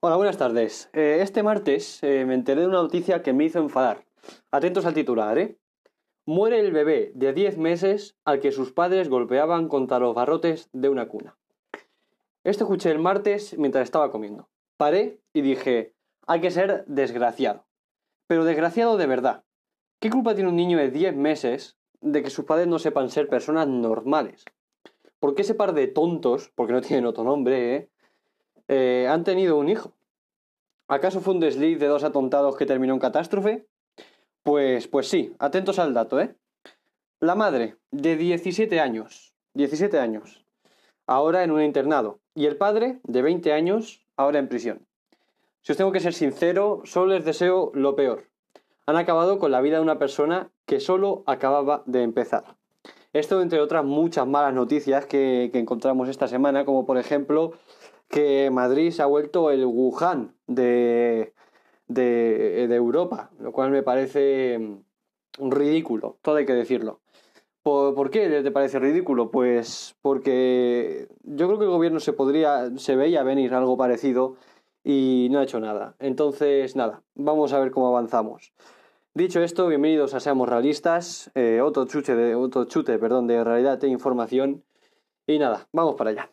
Hola, buenas tardes. Eh, este martes eh, me enteré de una noticia que me hizo enfadar. Atentos al titular, ¿eh? Muere el bebé de 10 meses al que sus padres golpeaban contra los barrotes de una cuna. Esto escuché el martes mientras estaba comiendo. Paré y dije, hay que ser desgraciado. Pero desgraciado de verdad. ¿Qué culpa tiene un niño de 10 meses de que sus padres no sepan ser personas normales? ¿Por qué ese par de tontos, porque no tienen otro nombre, ¿eh? eh han tenido un hijo? ¿Acaso fue un desliz de dos atontados que terminó en catástrofe? Pues, pues sí, atentos al dato, ¿eh? La madre, de 17 años, 17 años, ahora en un internado, y el padre, de 20 años, ahora en prisión. Si os tengo que ser sincero, solo les deseo lo peor. Han acabado con la vida de una persona que solo acababa de empezar. Esto entre otras muchas malas noticias que, encontramos esta semana, como por ejemplo que Madrid se ha vuelto el Wuhan de, de, Europa, lo cual me parece mm, ridículo, todo hay que decirlo. ¿Por, qué te parece ridículo? Pues porque yo creo que el gobierno se podría, se veía venir algo parecido y no ha hecho nada. Entonces, nada, vamos a ver cómo avanzamos. Dicho esto, bienvenidos a Seamos Realistas, eh, otro, chute de, otro chute perdón, de realidad e información. Y nada, vamos para allá.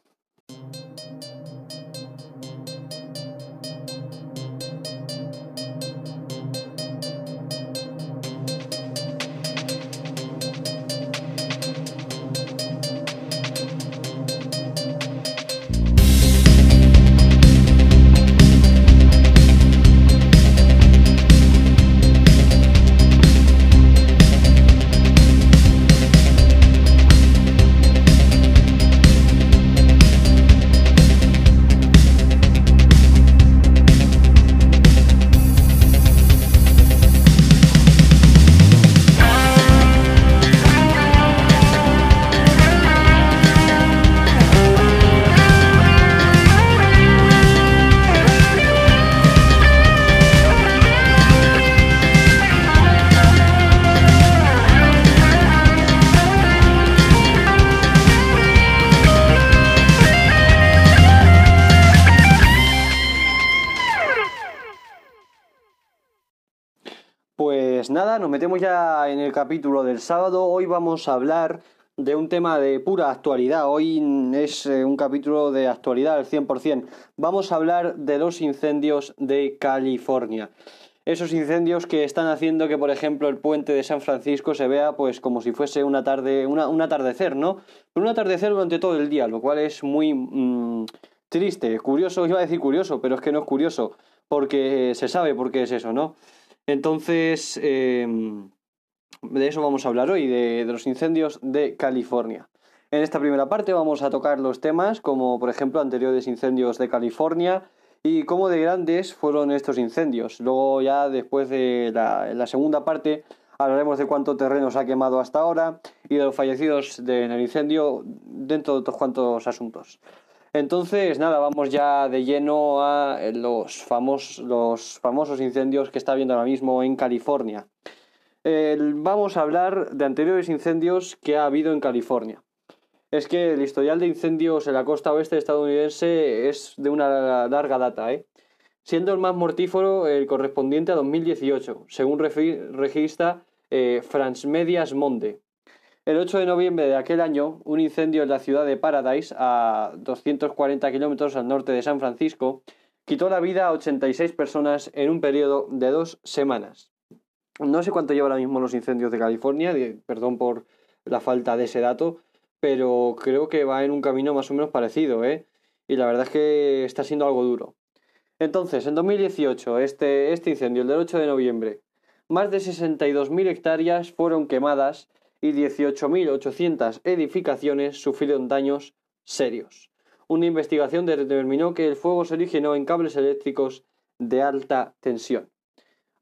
Pues nada, nos metemos ya en el capítulo del sábado. Hoy vamos a hablar de un tema de pura actualidad. Hoy es eh, un capítulo de actualidad al 100%. Vamos a hablar de los incendios de California. Esos incendios que están haciendo que, por ejemplo, el puente de San Francisco se vea pues como si fuese una tarde, un atardecer, ¿no? un atardecer durante todo el día, lo cual es muy mm, triste, curioso, iba a decir curioso, pero es que no es curioso, porque se sabe por qué es eso, ¿no? Entonces, em, de eso vamos a hablar hoy, de, los incendios de California. En esta primera parte vamos a tocar los temas como, por ejemplo, anteriores incendios de California y cómo de grandes fueron estos incendios. Luego ya después de la segunda parte hablaremos de cuánto terreno se ha quemado hasta ahora y de los fallecidos en el incendio dentro de otros cuantos asuntos. Entonces, nada, vamos ya de lleno a los, famosos, los famosos incendios que está habiendo ahora mismo en California. vamos a hablar de anteriores incendios que ha habido en California. Es que el historial de incendios en la costa oeste estadounidense es de una larga data, ¿eh? siendo el más mortífero el correspondiente a 2018, según registra eh, Medias Monde. El 8 de noviembre de aquel año, un incendio en la ciudad de Paradise, a 240 kilómetros al norte de San Francisco, quitó la vida a 86 personas en un periodo de dos semanas. No sé cuánto lleva ahora mismo los incendios de California, perdón por la falta de ese dato, pero creo que va en un camino más o menos parecido, ¿eh? Y la verdad es que está siendo algo duro. Entonces, en 2018, este, este incendio, el del 8 de noviembre, más de 62.000 hectáreas fueron quemadas y 18.800 edificaciones sufrieron daños serios. Una investigación determinó que el fuego se originó en cables eléctricos de alta tensión.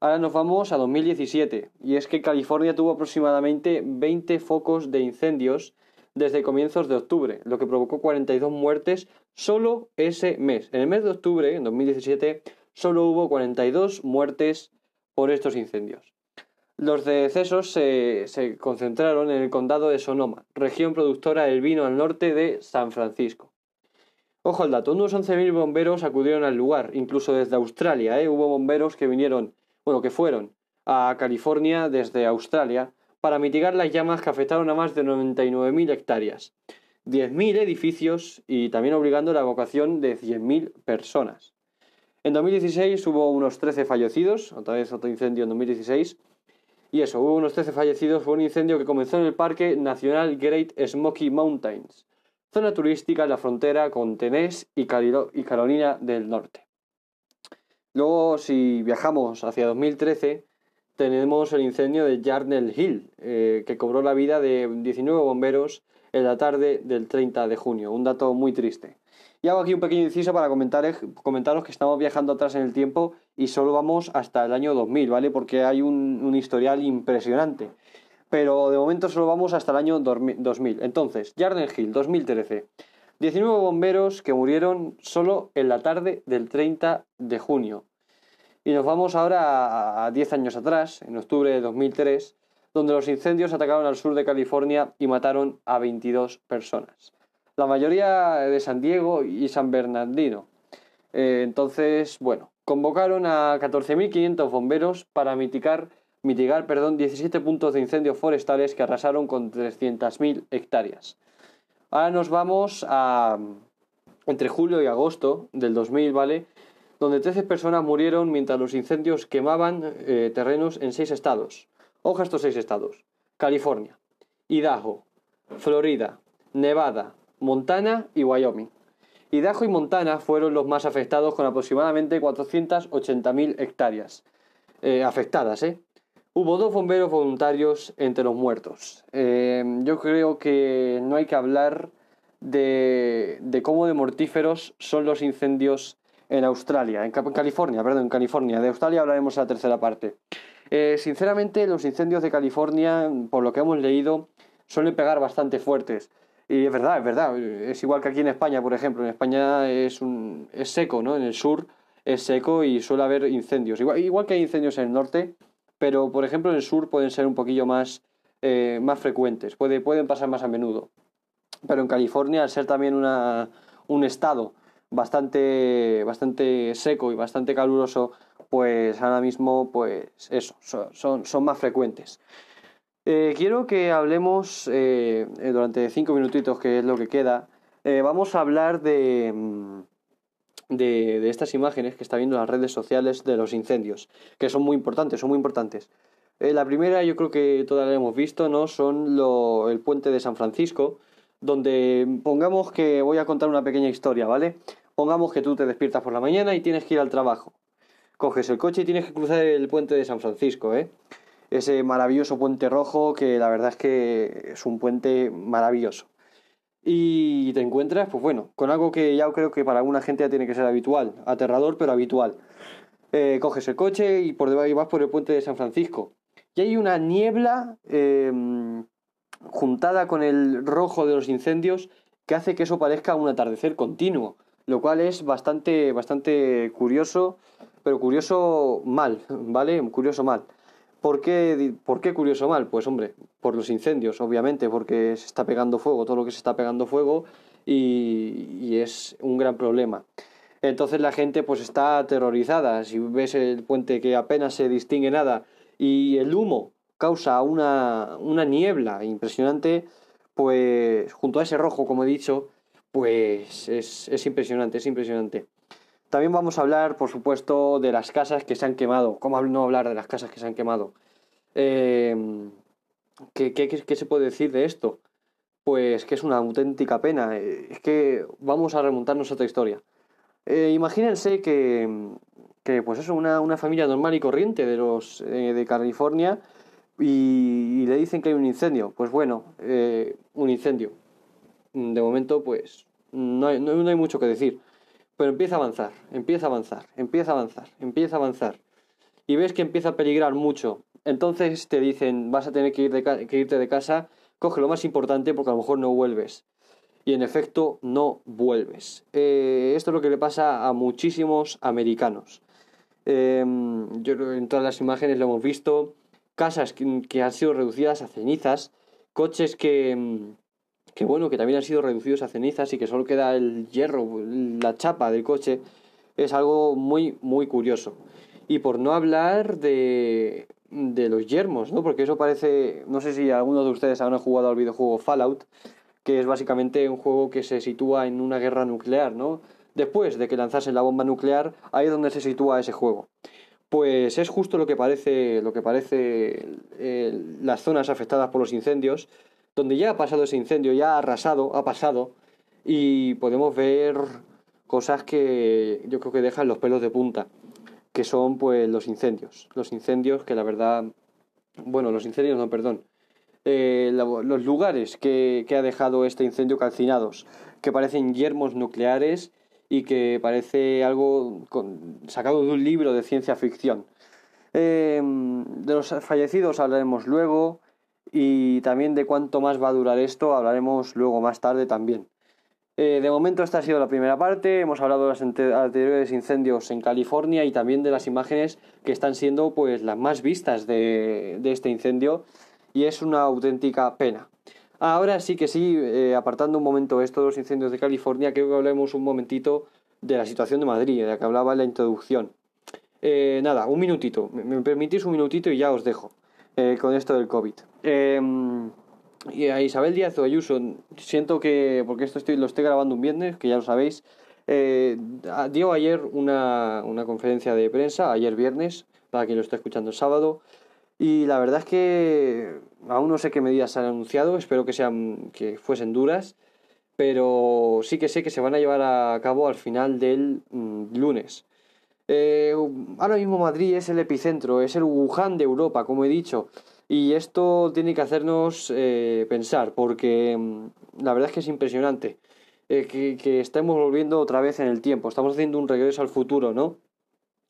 Ahora nos vamos a 2017, y es que California tuvo aproximadamente 20 focos de incendios desde comienzos de octubre, lo que provocó 42 muertes solo ese mes. En el mes de octubre, en 2017, solo hubo 42 muertes por estos incendios. Los decesos se, concentraron en el condado de Sonoma, región productora del vino al norte de San Francisco. Ojo al dato, unos 11.000 bomberos acudieron al lugar, incluso desde Australia, ¿eh? hubo bomberos que vinieron, bueno, que fueron a California desde Australia para mitigar las llamas que afectaron a más de 99.000 hectáreas, 10.000 edificios y también obligando la evacuación de 100.000 personas. En 2016 hubo unos 13 fallecidos, otra vez otro incendio en 2016, y eso, hubo unos 13 fallecidos por un incendio que comenzó en el Parque Nacional Great Smoky Mountains, zona turística en la frontera con Tennessee y, Carolina del Norte. Luego, si viajamos hacia 2013, tenemos el incendio de Yarnell Hill, eh, que cobró la vida de 19 bomberos en la tarde del 30 de junio. Un dato muy triste. Y hago aquí un pequeño inciso para comentar, comentaros que estamos viajando atrás en el tiempo y solo vamos hasta el año 2000, ¿vale? Porque hay un, historial impresionante. Pero de momento solo vamos hasta el año 2000. Entonces, Yarnell Hill, 2013. 19 bomberos que murieron solo en la tarde del 30 de junio. Y nos vamos ahora a 10 años atrás, en octubre de 2003, donde los incendios atacaron al sur de California y mataron a 22 personas. La mayoría de San Diego y San Bernardino. Eh, entonces, bueno, convocaron a 14.500 bomberos para mitigar, mitigar perdón, 17 puntos de incendios forestales que arrasaron con 300.000 hectáreas. Ahora nos vamos a entre julio y agosto del 2000, ¿vale? donde 13 personas murieron mientras los incendios quemaban eh, terrenos en seis estados. Ojo estos seis estados. California, Idaho, Florida, Nevada, Montana y Wyoming. Idaho y Montana fueron los más afectados con aproximadamente 480.000 hectáreas eh, afectadas. ¿eh? Hubo dos bomberos voluntarios entre los muertos. Eh, yo creo que no hay que hablar de, cómo de mortíferos son los incendios en Australia, en California, perdón, en California. De Australia hablaremos en la tercera parte. Eh, sinceramente, los incendios de California, por lo que hemos leído, suelen pegar bastante fuertes. Y es verdad, es verdad. Es igual que aquí en España, por ejemplo. En España es, un, es seco, ¿no? En el sur es seco y suele haber incendios. Igual, igual que hay incendios en el norte, pero por ejemplo en el sur pueden ser un poquillo más, eh, más frecuentes. Puede, pueden pasar más a menudo. Pero en California, al ser también una, un estado bastante, bastante seco y bastante caluroso, pues ahora mismo, pues eso, son, son más frecuentes. Eh, quiero que hablemos eh, durante cinco minutitos, que es lo que queda. Eh, vamos a hablar de, mm, de, de, estas imágenes que está viendo en las redes sociales de los incendios, que son muy importantes, son muy importantes. la primera, yo creo que todas la hemos visto, ¿no? Son lo, el puente de San Francisco, donde pongamos que voy a contar una pequeña historia, ¿vale? Pongamos que tú te despiertas por la mañana y tienes que ir al trabajo. Coges el coche y tienes que cruzar el puente de San Francisco, ¿eh? Ese maravilloso puente rojo que la verdad es que es un puente maravilloso. Y te encuentras, pues bueno, con algo que ya creo que para alguna gente ya tiene que ser habitual, aterrador pero habitual. Eh, coges el coche y por debajo vas por el puente de San Francisco. Y hay una niebla em, juntada con el rojo de los incendios que hace que eso parezca un atardecer continuo lo cual es bastante, bastante curioso, pero curioso mal, ¿vale? Curioso mal. ¿Por qué, ¿Por qué curioso mal? Pues hombre, por los incendios, obviamente, porque se está pegando fuego, todo lo que se está pegando fuego y, es un gran problema. Entonces la gente pues está aterrorizada. Si ves el puente que apenas se distingue nada y el humo causa una, una niebla impresionante, pues junto a ese rojo, como he dicho, pues es, impresionante, es impresionante. También vamos a hablar, por supuesto, de las casas que se han quemado. ¿Cómo no hablar de las casas que se han quemado? Eh, ¿qué, se puede decir de esto? Pues que es una auténtica pena. Es que vamos a remontarnos a otra historia. Eh, imagínense que, que, pues eso, una, una, familia normal y corriente de los eh, de California y, le dicen que hay un incendio. Pues bueno, un incendio. De momento, pues no hay, no, hay mucho que decir. Pero empieza a avanzar, empieza a avanzar, empieza a avanzar, empieza a avanzar. Y ves que empieza a peligrar mucho. Entonces te dicen, vas a tener que, irte de casa, coge lo más importante porque a lo mejor no vuelves. Y en efecto, no vuelves. Eh, esto es lo que le pasa a muchísimos americanos. Em, yo en todas las imágenes lo hemos visto. casas que, han sido reducidas a cenizas, coches que, que bueno, que también han sido reducidos a cenizas y que solo queda el hierro, la chapa del coche, es algo muy, muy curioso. Y por no hablar de, de los yermos, ¿no? Porque eso parece, no sé si alguno de ustedes han jugado al videojuego Fallout, que es básicamente un juego que se sitúa en una guerra nuclear, ¿no? Después de que lanzasen la bomba nuclear, ahí es donde se sitúa ese juego. Pues es justo lo que parece, lo que parece eh, las zonas afectadas por los incendios, donde ya ha pasado ese incendio, ya ha arrasado, ha pasado, y podemos ver cosas que yo creo que dejan los pelos de punta, que son pues los incendios. Los incendios que la verdad, bueno, los incendios no, perdón, eh, los lugares que, que, ha dejado este incendio calcinados, que parecen yermos nucleares y que parece algo sacado de un libro de ciencia ficción. Em, de los fallecidos hablaremos luego y también de cuánto más va a durar esto hablaremos luego más tarde también. Eh, de momento esta ha sido la primera parte, hemos hablado de los anteriores incendios en California y también de las imágenes que están siendo pues las más vistas de, de este incendio y es una auténtica pena. Ahora sí que sí, eh, apartando un momento esto de los incendios de California, creo que hablemos un momentito de la situación de Madrid, de la que hablaba en la introducción. Eh, nada, un minutito, me permitís un minutito y ya os dejo eh, con esto del COVID. Em, y a Isabel Díaz o Ayuso, siento que, porque esto estoy, lo estoy grabando un viernes, que ya lo sabéis, dio ayer una, una conferencia de prensa, ayer viernes, para quien lo esté escuchando el sábado, y la verdad es que aún no sé qué medidas han anunciado, espero que sean que fuesen duras, pero sí que sé que se van a llevar a cabo al final del mm, lunes. Eh, ahora mismo Madrid es el epicentro, es el Wuhan de Europa, como he dicho, y esto tiene que hacernos eh, pensar, porque mm, la verdad es que es impresionante eh, que, que estemos volviendo otra vez en el tiempo, estamos haciendo un regreso al futuro, ¿no?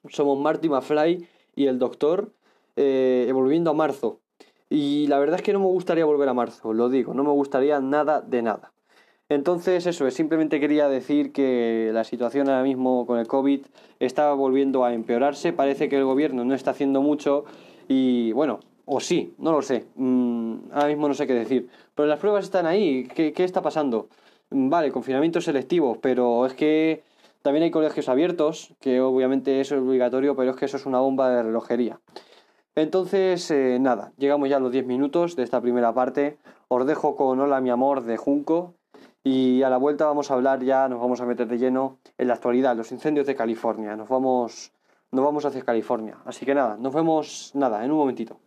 Somos Marty McFly y el Doctor eh, volviendo a marzo. Y la verdad es que no me gustaría volver a marzo, lo digo, no me gustaría nada de nada. Entonces, eso es, simplemente quería decir que la situación ahora mismo con el COVID está volviendo a empeorarse. Parece que el gobierno no está haciendo mucho y, bueno, o sí, no lo sé. Mm, ahora mismo no sé qué decir. Pero las pruebas están ahí. ¿Qué, ¿Qué, está pasando? Mm, vale, confinamiento selectivo, pero es que también hay colegios abiertos, que obviamente eso es obligatorio, pero es que eso es una bomba de relojería. Entonces, eh, nada, llegamos ya a los 10 minutos de esta primera parte. Os dejo con Hola mi amor de Junco y a la vuelta vamos a hablar ya, nos vamos a meter de lleno en la actualidad, los incendios de California. Nos vamos, nos vamos hacia California. Así que nada, nos vemos nada, en un momentito.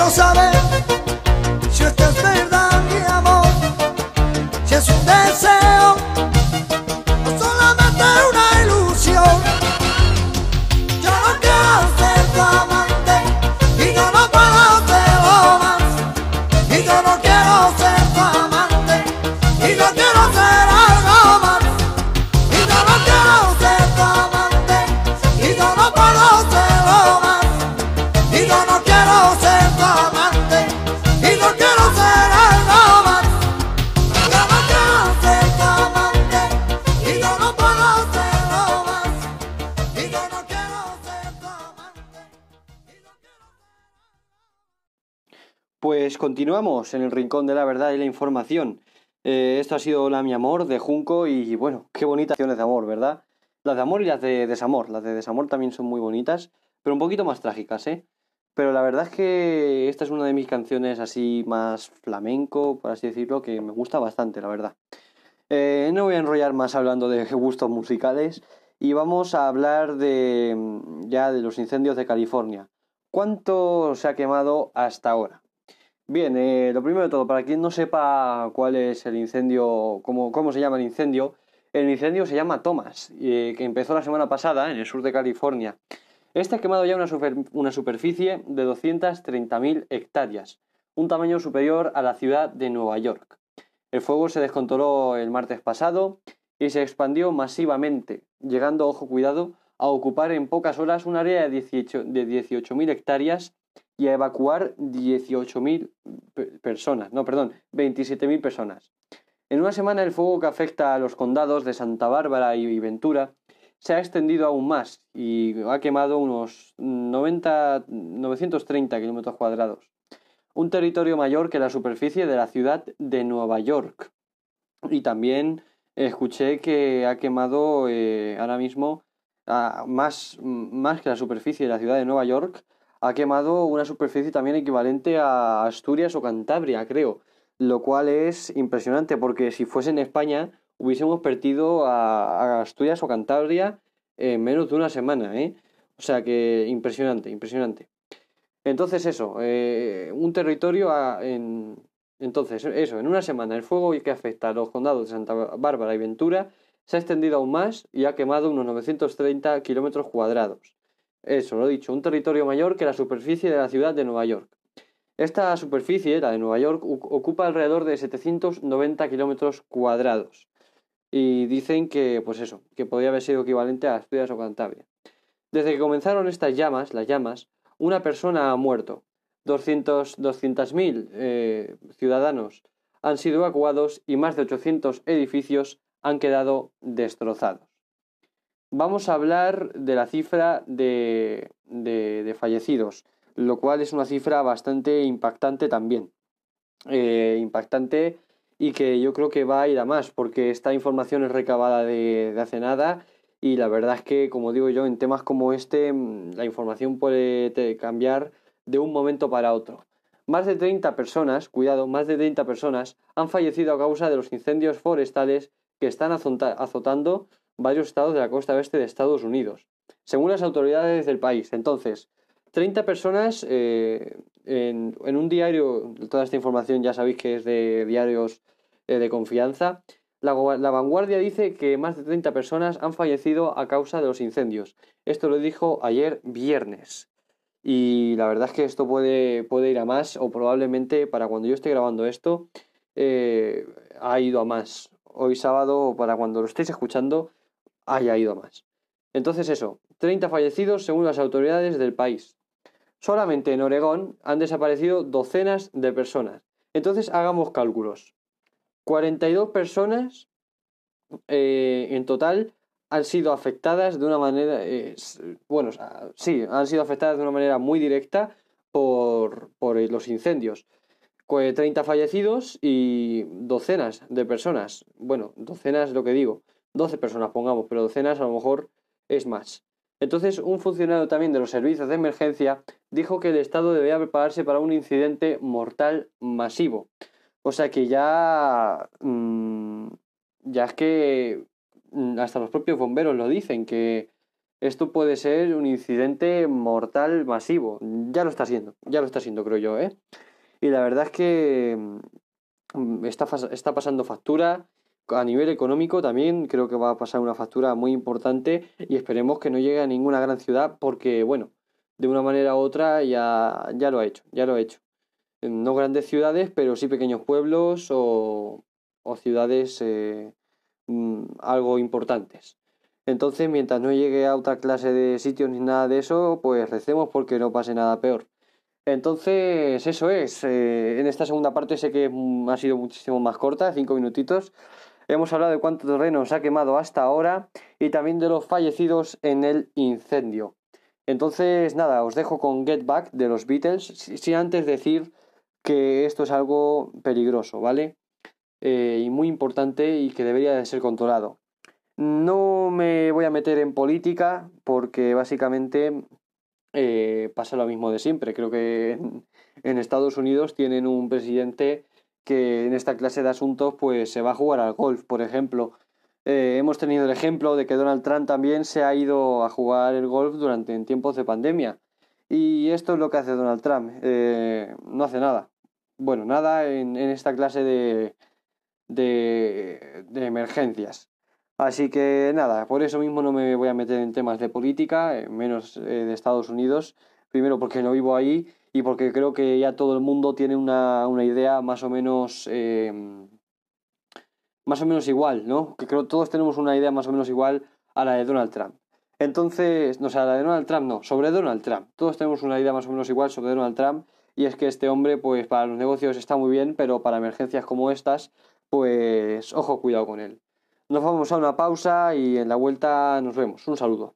não saber continuamos en el rincón de la verdad y la información. Eh, esto ha sido La Mi Amor de Junco y bueno, qué bonitas canciones de amor, ¿verdad? Las de amor y las de desamor. Las de desamor también son muy bonitas, pero un poquito más trágicas, ¿eh? Pero la verdad es que esta es una de mis canciones así más flamenco, por así decirlo, que me gusta bastante, la verdad. Eh, no voy a enrollar más hablando de gustos musicales y vamos a hablar de ya de los incendios de California. ¿Cuánto se ha quemado hasta ahora? Bien, eh, lo primero de todo, para quien no sepa cuál es el incendio, cómo, se llama el incendio, el incendio se llama Thomas, eh, que empezó la semana pasada en el sur de California. Este ha quemado ya una, una superficie de 230.000 hectáreas, un tamaño superior a la ciudad de Nueva York. El fuego se descontroló el martes pasado y se expandió masivamente, llegando, ojo cuidado, a ocupar en pocas horas un área de 18.000 hectáreas y a evacuar 18.000 personas, no, perdón, 27.000 personas. En una semana el fuego que afecta a los condados de Santa Bárbara y Ventura se ha extendido aún más y ha quemado unos 90, 930 kilómetros cuadrados, un territorio mayor que la superficie de la ciudad de Nueva York. Y también escuché que ha quemado eh, ahora mismo más, más que la superficie de la ciudad de Nueva York, ha quemado una superficie también equivalente a Asturias o Cantabria, creo. Lo cual es impresionante porque si fuese en España hubiésemos perdido a, Asturias o Cantabria en menos de una semana, ¿eh? O sea que impresionante, impresionante. Entonces eso, eh, un territorio en... Entonces, eso, en una semana el fuego que afecta a los condados de Santa Bárbara y Ventura se ha extendido aún más y ha quemado unos 930 kilómetros cuadrados. Eso, lo he dicho, un territorio mayor que la superficie de la ciudad de Nueva York. Esta superficie, la de Nueva York, ocupa alrededor de 790 kilómetros cuadrados. Y dicen que, pues eso, que podría haber sido equivalente a Asturias o Cantabria. Desde que comenzaron estas llamas, las llamas, una persona ha muerto. 200.000 eh, ciudadanos han sido evacuados y más de 800 edificios han quedado destrozados vamos a hablar de la cifra de, de, fallecidos, lo cual es una cifra bastante impactante también. Eh, impactante y que yo creo que va a ir a más, porque esta información es recabada de, de, hace nada y la verdad es que, como digo yo, en temas como este, mm, la información puede cambiar de un momento para otro. Más de 30 personas, cuidado, más de 30 personas han fallecido a causa de los incendios forestales que están azotando varios estados de la costa oeste de Estados Unidos, según las autoridades del país. Entonces, 30 personas eh, en, un diario, toda esta información ya sabéis que es de diarios eh, de confianza, la, vanguardia dice que más de 30 personas han fallecido a causa de los incendios. Esto lo dijo ayer viernes. Y la verdad es que esto puede, puede ir a más o probablemente para cuando yo esté grabando esto eh, ha ido a más. Hoy sábado, para cuando lo estéis escuchando, haya ido más. Entonces eso, 30 fallecidos según las autoridades del país. Solamente en Oregón han desaparecido docenas de personas. Entonces hagamos cálculos. 42 personas eh, en total han sido afectadas de una manera, eh, bueno, sí, han sido afectadas de una manera muy directa por, por los incendios. 30 fallecidos y docenas de personas. Bueno, docenas lo que digo. 12 personas pongamos, pero docenas a lo mejor es más. Entonces, un funcionario también de los servicios de emergencia dijo que el Estado debía prepararse para un incidente mortal masivo. O sea que ya. Mm, ya es que. Mm, hasta los propios bomberos lo dicen, que esto puede ser un incidente mortal masivo. Ya lo está siendo, ya lo está siendo, creo yo, ¿eh? Y la verdad es que mm, está, está pasando factura a nivel económico también creo que va a pasar una factura muy importante y esperemos que no llegue a ninguna gran ciudad porque, bueno, de una manera u otra ya, ya lo ha hecho, ya lo ha hecho. No grandes ciudades, pero sí pequeños pueblos o, o ciudades eh, mm, algo importantes. Entonces, mientras no llegue a otra clase de sitios ni nada de eso, pues recemos porque no pase nada peor. Entonces, eso es. Eh, en esta segunda parte sé que ha sido muchísimo más corta, cinco minutitos. Hemos hablado de cuánto terreno se ha quemado hasta ahora y también de los fallecidos en el incendio. Entonces, nada, os dejo con Get Back de los Beatles, sin antes decir que esto es algo peligroso, ¿vale? Eh, y muy importante y que debería de ser controlado. No me voy a meter en política porque básicamente eh, pasa lo mismo de siempre. Creo que en, Estados Unidos tienen un presidente que en esta clase de asuntos pues se va a jugar al golf, por ejemplo. Eh, hemos tenido el ejemplo de que Donald Trump también se ha ido a jugar el golf durante en tiempos de pandemia. Y esto es lo que hace Donald Trump. no hace nada. Bueno, nada en esta clase de, de, emergencias. Así que nada, por eso mismo no me voy a meter en temas de política, eh, menos eh, de Estados Unidos. Primero porque no vivo ahí y porque creo que ya todo el mundo tiene una, idea más o menos em, más o menos igual, ¿no? Que creo todos tenemos una idea más o menos igual a la de Donald Trump. Entonces, no sé, a la de Donald Trump no, sobre Donald Trump. Todos tenemos una idea más o menos igual sobre Donald Trump y es que este hombre, pues para los negocios está muy bien, pero para emergencias como estas, pues ojo, cuidado con él. Nos vamos a una pausa y en la vuelta nos vemos. Un saludo.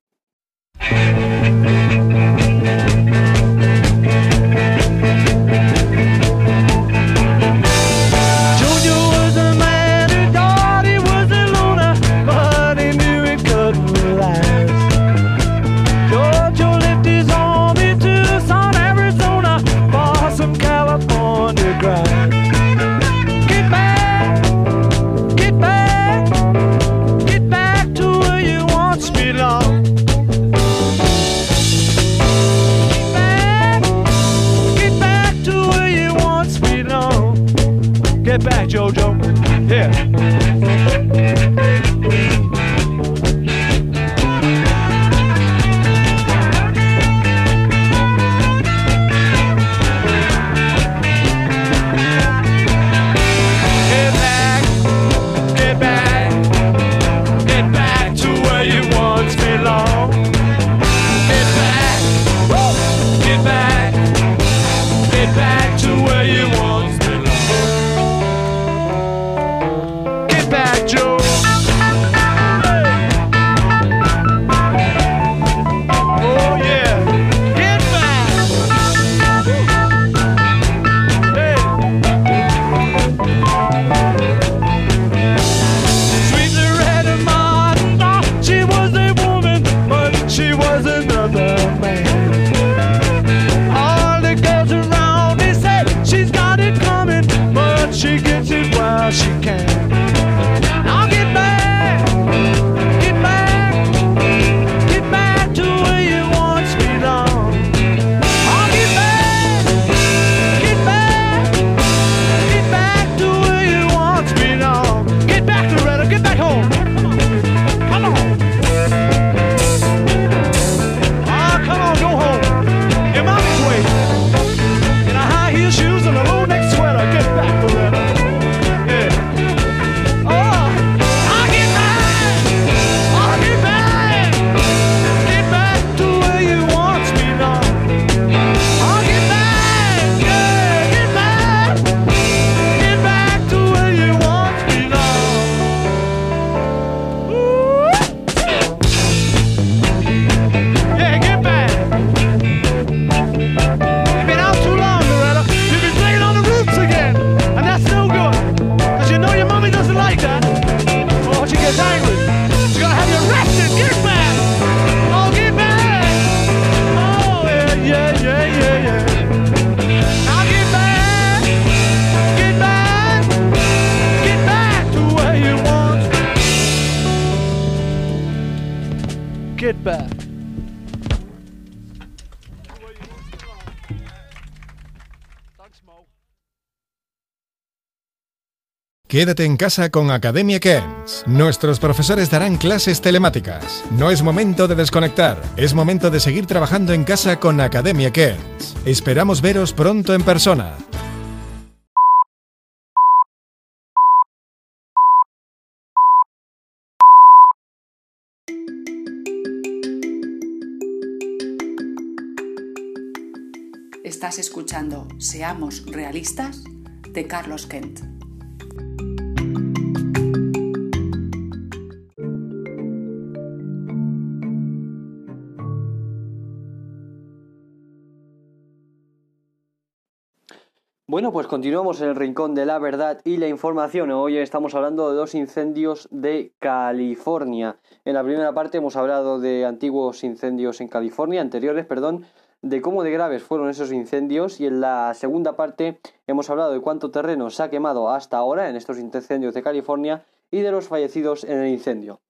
Quédate en casa con Academia Cairns. Nuestros profesores darán clases telemáticas. No es momento de desconectar, es momento de seguir trabajando en casa con Academia Cairns. Esperamos veros pronto en persona. Estás escuchando Seamos Realistas de Carlos Kent. Bueno, pues continuamos en el rincón de la verdad y la información. Hoy estamos hablando de dos incendios de California. En la primera parte hemos hablado de antiguos incendios en California, anteriores, perdón, de cómo de graves fueron esos incendios y en la segunda parte hemos hablado de cuánto terreno se ha quemado hasta ahora en estos incendios de California y de los fallecidos en el incendio.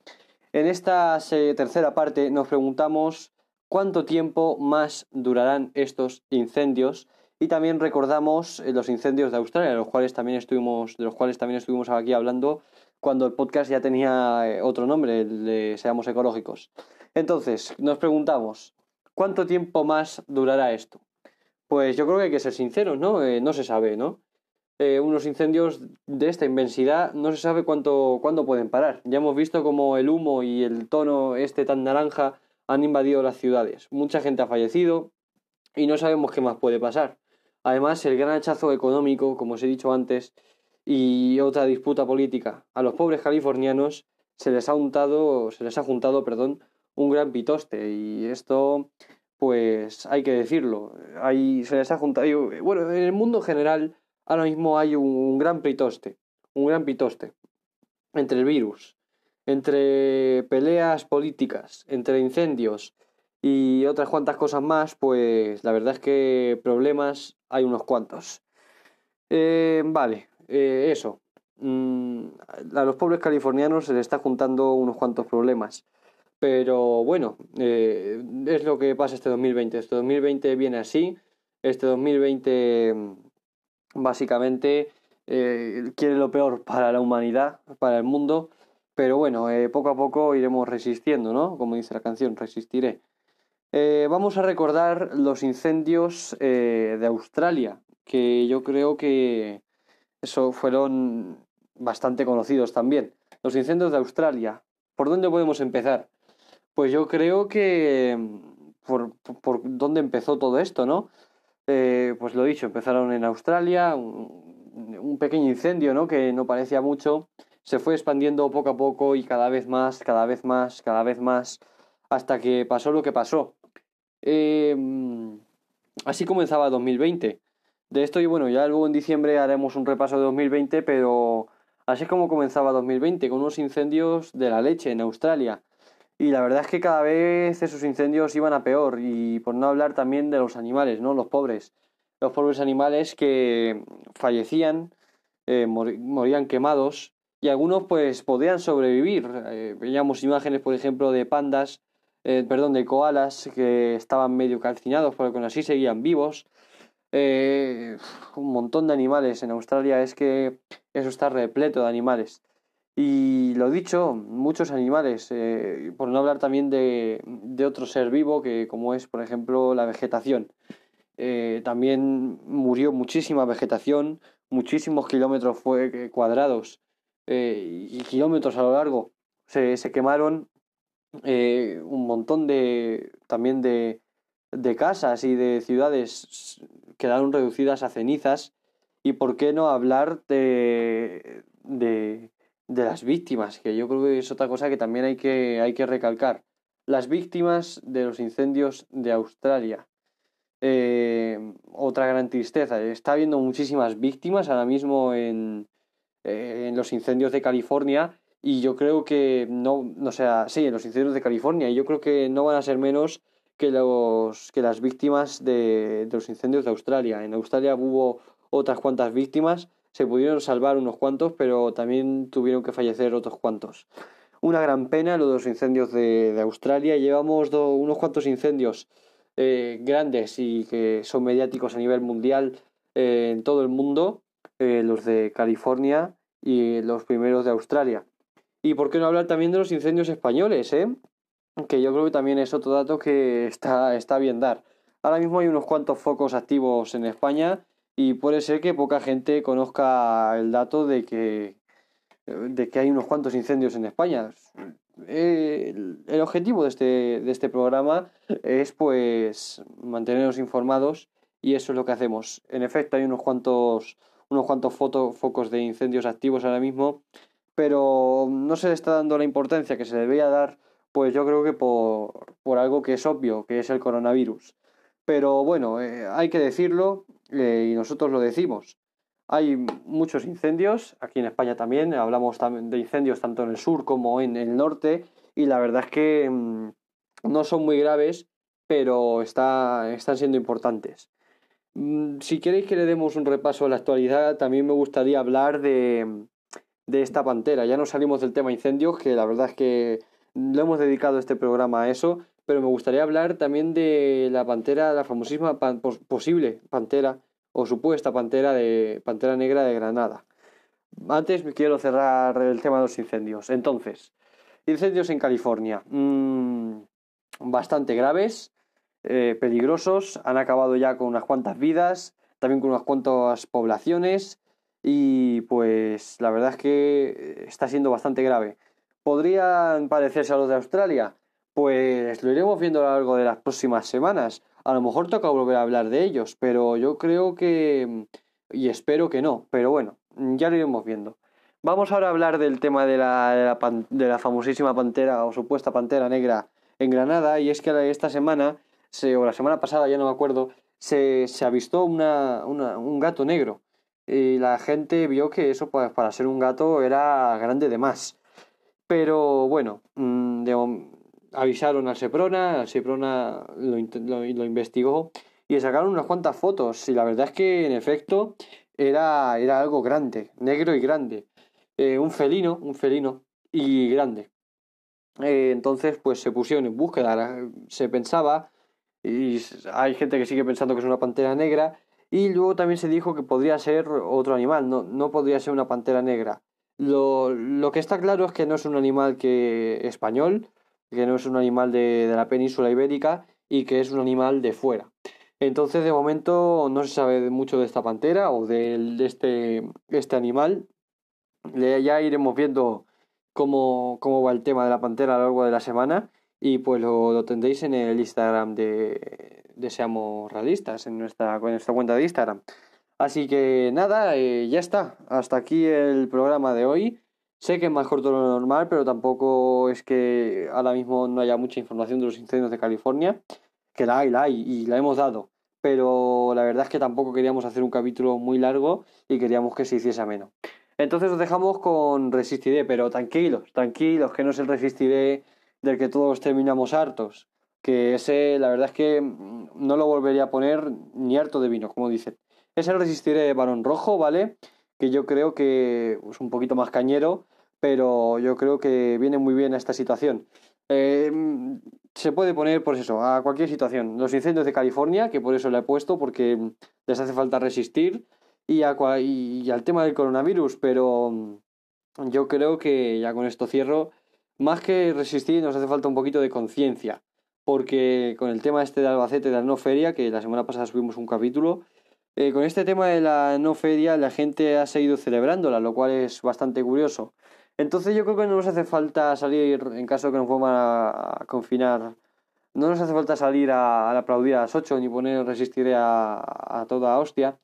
En esta tercera parte nos preguntamos cuánto tiempo más durarán estos incendios y también recordamos eh, los incendios de Australia, de los cuales también estuvimos, de los cuales también estuvimos aquí hablando cuando el podcast ya tenía eh, otro nombre, el de Seamos Ecológicos. Entonces, nos preguntamos, ¿cuánto tiempo más durará esto? Pues yo creo que hay que ser sinceros, ¿no? Eh, no se sabe, ¿no? unos incendios de esta inmensidad no se sabe cuánto, cuándo pueden parar. Ya hemos visto como el humo y el tono este tan naranja han invadido las ciudades. Mucha gente ha fallecido y no sabemos qué más puede pasar. Además, el gran hachazo económico, como os he dicho antes, y otra disputa política. A los pobres californianos se les ha untado, se les ha juntado, perdón, un gran pitoste. Y esto pues hay que decirlo, hay, se les ha bueno, en el mundo general ahora mismo hay un, gran pitoste, un gran pitoste entre el virus, entre peleas políticas, entre incendios, y otras cuantas cosas más, pues la verdad es que problemas hay unos cuantos. Eh, vale, eh, eso. Mm, a los pobres californianos se les está juntando unos cuantos problemas. Pero bueno, eh, es lo que pasa este 2020. Este 2020 viene así. Este 2020 básicamente quiere lo peor para la humanidad, para el mundo. Pero bueno, poco a poco iremos resistiendo, ¿no? Como dice la canción, resistiré. Eh, vamos a recordar los incendios eh, de Australia, que yo creo que eso fueron bastante conocidos también. Los incendios de Australia. ¿Por dónde podemos empezar? Pues yo creo que por, por dónde empezó todo esto, ¿no? Eh, pues lo dicho, empezaron en Australia, un, pequeño incendio, ¿no? Que no parecía mucho, se fue expandiendo poco a poco y cada vez más, cada vez más, cada vez más, hasta que pasó lo que pasó. Em, así comenzaba 2020. De esto, y bueno, ya luego en diciembre haremos un repaso de 2020, pero así es como comenzaba 2020, con unos incendios de la leche en Australia. Y la verdad es que cada vez esos incendios iban a peor, y por no hablar también de los animales, ¿no? Los pobres. Los pobres animales que fallecían, eh, morían quemados, y algunos pues podían sobrevivir. Eh, veíamos imágenes, por ejemplo, de pandas eh, perdón, de koalas que estaban medio calcinados, pero con así seguían vivos. Eh, un montón de animales en Australia, es que eso está repleto de animales. Y lo dicho, muchos animales, eh, por no hablar también de, de, otro ser vivo, que como es, por ejemplo, la vegetación. también murió muchísima vegetación, muchísimos kilómetros cuadrados y kilómetros a lo largo se, se quemaron eh, un montón de también de, de casas y de ciudades quedaron reducidas a cenizas. Y por qué no hablar de, de, de las víctimas que yo creo que es otra cosa que también hay que, hay que recalcar. Las víctimas de los incendios de Australia. Eh, otra gran tristeza. Está habiendo muchísimas víctimas ahora mismo en, eh, en los incendios de California y yo creo que no, no sea, sí, en los incendios de California, y yo creo que no van a ser menos que, los, que las víctimas de, de los incendios de Australia. En Australia hubo otras cuantas víctimas, se pudieron salvar unos cuantos, pero también tuvieron que fallecer otros cuantos. Una gran pena lo de los incendios de, de Australia. Llevamos unos cuantos incendios eh, grandes y que son mediáticos a nivel mundial eh, en todo el mundo, eh, los de California y los primeros de Australia. Y por qué no hablar también de los incendios españoles, ¿eh? que yo creo que también es otro dato que está, está bien dar. Ahora mismo hay unos cuantos focos activos en España y puede ser que poca gente conozca el dato de que, de que hay unos cuantos incendios en España. El, objetivo de este, de este programa es pues mantenernos informados y eso es lo que hacemos. En efecto, hay unos cuantos, unos cuantos focos de incendios activos ahora mismo pero no se le está dando la importancia que se debería dar, pues yo creo que por, por algo que es obvio, que es el coronavirus. Pero bueno, eh, hay que decirlo eh, y nosotros lo decimos. Hay muchos incendios, aquí en España también, hablamos de incendios tanto en el sur como en el norte y la verdad es que mm, no son muy graves, pero está, están siendo importantes. Mm, si queréis que le demos un repaso a la actualidad, también me gustaría hablar de, de esta pantera. Ya no salimos del tema incendios, que la verdad es que le hemos dedicado este programa a eso, pero me gustaría hablar también de la pantera, la famosísima posible pantera o supuesta pantera de pantera negra de Granada. Antes quiero cerrar el tema de los incendios. Entonces, incendios en California, mm, bastante graves, eh, peligrosos, han acabado ya con unas cuantas vidas, también con unas cuantas poblaciones y pues la verdad es que está siendo bastante grave. ¿Podrían parecerse a los de Australia? Pues lo iremos viendo a lo largo de las próximas semanas. A lo mejor toca volver a hablar de ellos, pero yo creo que... y espero que no, pero bueno, ya lo iremos viendo. Vamos ahora a hablar del tema de la, de la, famosísima pantera o supuesta pantera negra en Granada, y es que esta semana, se, o la semana pasada, ya no me acuerdo, se, se avistó una, un gato negro. Y la gente vio que eso pues, para ser un gato era grande de más. Pero bueno, mm, avisaron al Seprona, al Seprona lo, lo, investigó y sacaron unas cuantas fotos. Y la verdad es que en efecto era, era algo grande, negro y grande. Eh, un felino, un felino y grande. Eh, entonces, pues se pusieron en búsqueda. Se pensaba, y hay gente que sigue pensando que es una pantera negra, y luego también se dijo que podría ser otro animal, no, no podría ser una pantera negra. Lo, lo, que está claro es que no es un animal que español, que no es un animal de, de la península ibérica y que es un animal de fuera. Entonces, de momento, no se sabe mucho de esta pantera o de, este, este animal. Ya iremos viendo cómo, cómo va el tema de la pantera a lo largo de la semana y pues lo, tendréis en el Instagram de, de Seamos Realistas, en nuestra, nuestra cuenta de Instagram. Así que nada, eh, ya está. Hasta aquí el programa de hoy. Sé que es más corto de lo normal, pero tampoco es que ahora mismo no haya mucha información de los incendios de California. Que la hay, la hay, y la hemos dado. Pero la verdad es que tampoco queríamos hacer un capítulo muy largo y queríamos que se hiciese ameno. Entonces os dejamos con Resistiré, pero tranquilos, tranquilos, que no es el Resistiré del que todos terminamos hartos. Que ese, la verdad es que no lo volvería a poner ni harto de vino, como dicen. Es el Resistiré de Barón Rojo, ¿vale? Que yo creo que es un poquito más cañero, pero yo creo que viene muy bien a esta situación. Eh, se puede poner, por eso, a cualquier situación. Los incendios de California, que por eso le he puesto, porque les hace falta resistir, y, y al tema del coronavirus, pero yo creo que ya con esto cierro. Más que resistir, nos hace falta un poquito de conciencia, porque con el tema este de Albacete de la no feria, que la semana pasada subimos un capítulo, eh, con este tema de la no feria la gente ha seguido celebrándola, lo cual es bastante curioso. Entonces yo creo que no nos hace falta salir, en caso de que nos fueran a, confinar, no nos hace falta salir a, aplaudir a las 8 ni poner resistiré a, a toda hostia.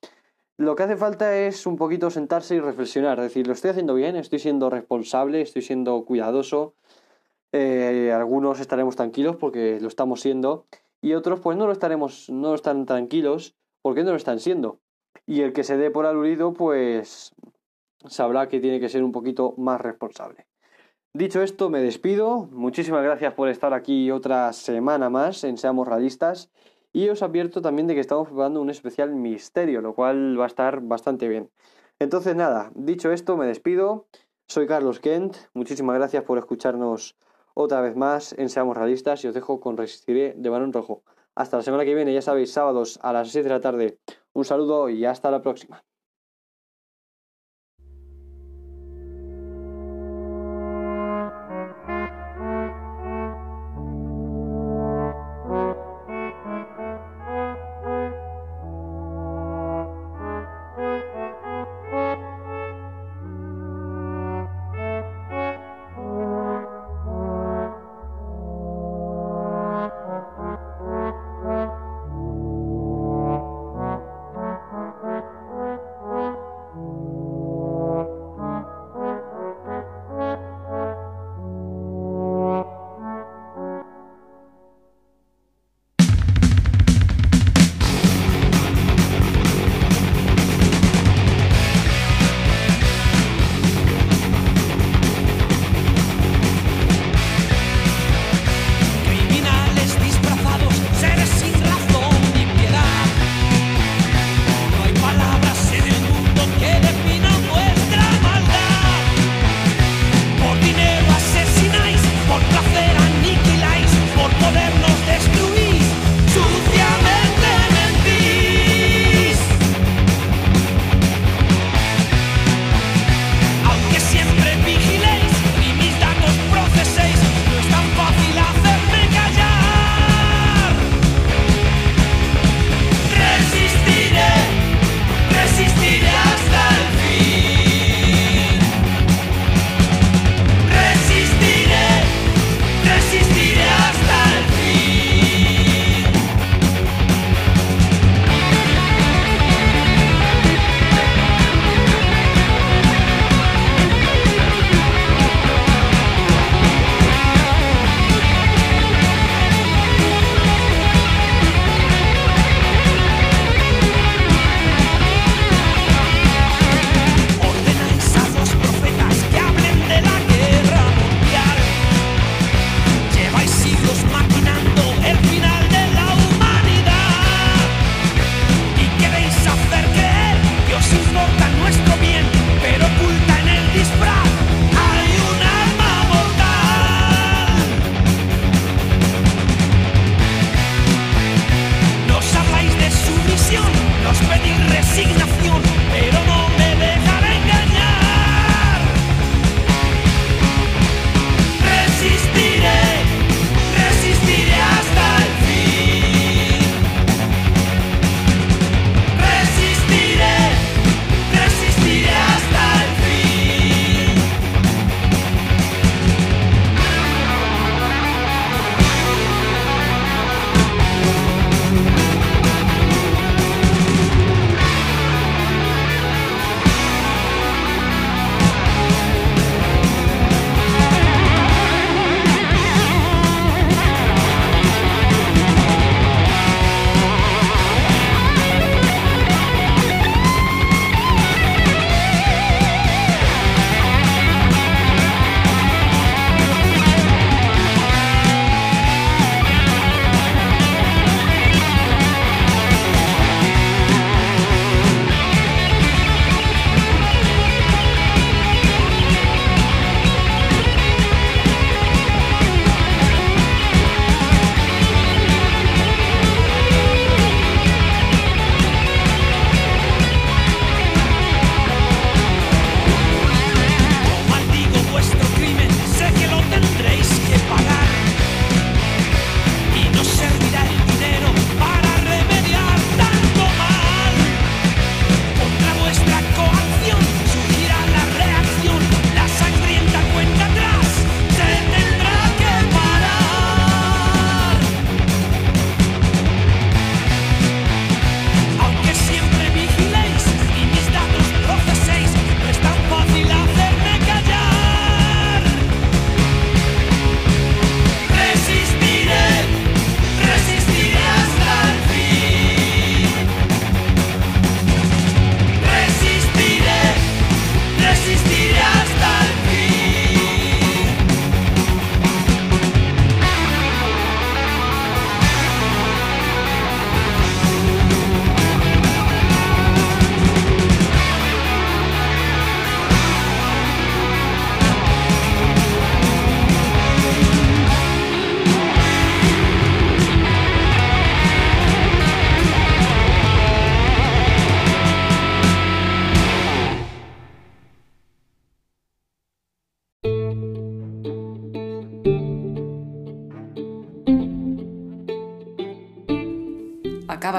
Lo que hace falta es un poquito sentarse y reflexionar, es decir, lo estoy haciendo bien, estoy siendo responsable, estoy siendo cuidadoso. Eh, algunos estaremos tranquilos porque lo estamos siendo y otros pues no lo estaremos, no están tranquilos ¿Por qué no lo están siendo? Y el que se dé por aludido, pues sabrá que tiene que ser un poquito más responsable. Dicho esto, me despido. Muchísimas gracias por estar aquí otra semana más en Seamos Realistas. Y os advierto también de que estamos preparando un especial misterio, lo cual va a estar bastante bien. Entonces, nada, dicho esto, me despido. Soy Carlos Kent. Muchísimas gracias por escucharnos otra vez más en Seamos Realistas y os dejo con Resistiré de Balón Rojo. Hasta la semana que viene, ya sabéis, sábados a las 6 de la tarde. Un saludo y hasta la próxima.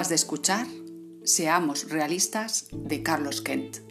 De escuchar Seamos realistas de Carlos Kent.